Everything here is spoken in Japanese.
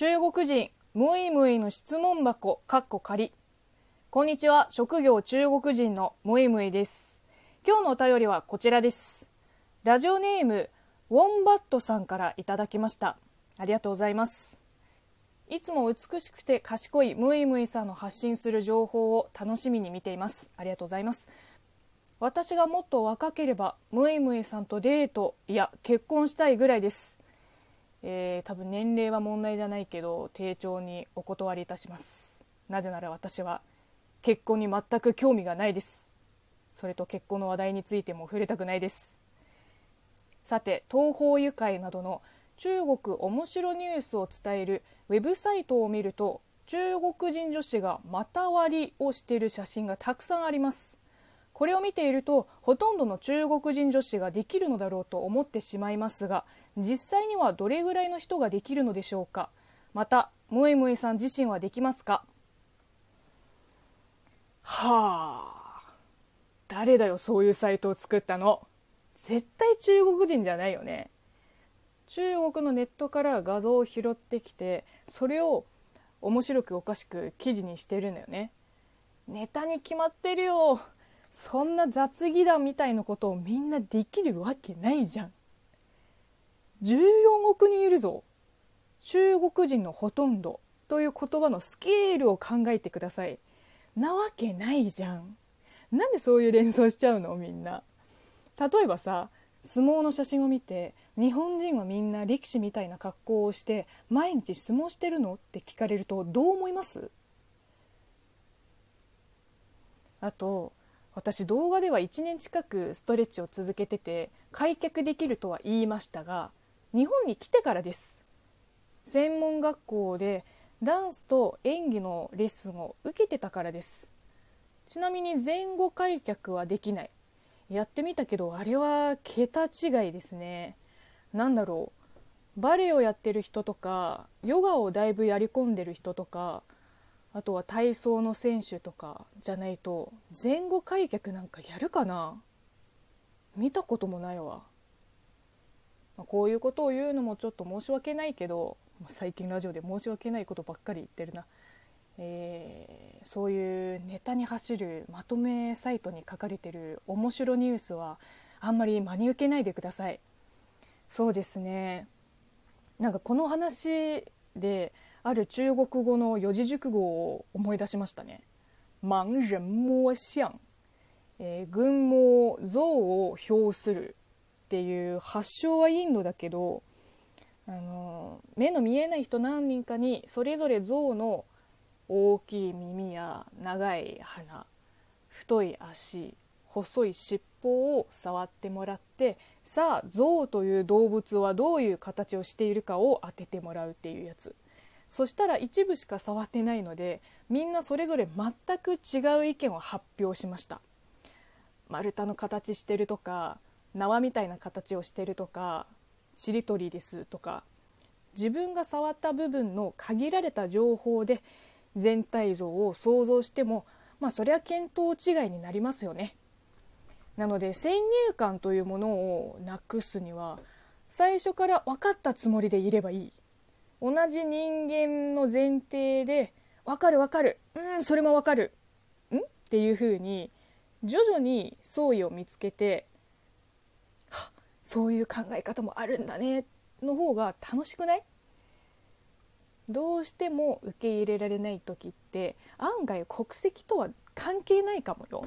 中国人ムイムイの質問箱かっこ仮こんにちは。職業中国人のムイムイです。今日のお便りはこちらです。ラジオネームウォンバットさんからいただきました。ありがとうございます。いつも美しくて賢いムイムイさんの発信する情報を楽しみに見ています。ありがとうございます。私がもっと若ければムイムイさんとデートいや結婚したいぐらいです。えー、多分年齢は問題じゃないけど丁重にお断りいたします。なぜなら私は結婚に全く興味がないです。それと結婚の話題についても触れたくないです。さて東方愉快などの中国面白ニュースを伝えるウェブサイトを見ると中国人女子が股割りをしている写真がたくさんあります。これを見ているとほとんどの中国人女子ができるのだろうと思ってしまいますが実際にはどれぐらいの人ができるのでしょうか。またムエムエさん自身はできますか？はあ誰だよそういうサイトを作ったの。絶対中国人じゃないよね。中国のネットから画像を拾ってきてそれを面白くおかしく記事にしてるんだよね。ネタに決まってるよそんな雑技団みたいなことをみんなできるわけないじゃん。14億人いるぞ。中国人のほとんどという言葉のスケールを考えてください。なわけないじゃん。なんでそういう連想しちゃうのみんな。例えばさ相撲の写真を見て日本人はみんな力士みたいな格好をして毎日相撲してるのって聞かれるとどう思います？あと私動画では1年近くストレッチを続けてて開脚できるとは言いましたが日本に来てからです。専門学校でダンスと演技のレッスンを受けてたからです。ちなみに前後開脚はできない。やってみたけどあれは桁違いですね。何だろう。バレエをやってる人とかヨガをだいぶやり込んでる人とかあとは体操の選手とかじゃないと前後開脚なんかやるかな？見たこともないわ、まあ、こういうことを言うのもちょっと申し訳ないけど最近ラジオで申し訳ないことばっかり言ってるな、えー、そういうネタに走るまとめサイトに書かれてる面白ニュースはあんまり真に受けないでください。そうですね。なんかこの話である中国語の四字熟語を思い出しましたね。盲人摸象、えー、群盲像を表するっていう発祥はインドだけどあの目の見えない人何人かにそれぞれ象の大きい耳や長い鼻太い足細い尻尾を触ってもらってさあ象という動物はどういう形をしているかを当ててもらうっていうやつそしたら一部しか触ってないのでみんなそれぞれ全く違う意見を発表しました。丸太の形してるとか縄みたいな形をしてるとかちりとりですとか自分が触った部分の限られた情報で全体像を想像してもまあそりゃ見当違いになりますよね。なので先入観というものをなくすには最初から分かったつもりでいればいい。同じ人間の前提で分かる分かる。うんそれも分かる。ん？っていう風に徐々に相違を見つけてそういう考え方もあるんだね。の方が楽しくない？どうしても受け入れられない時って案外国籍とは関係ないかもよ。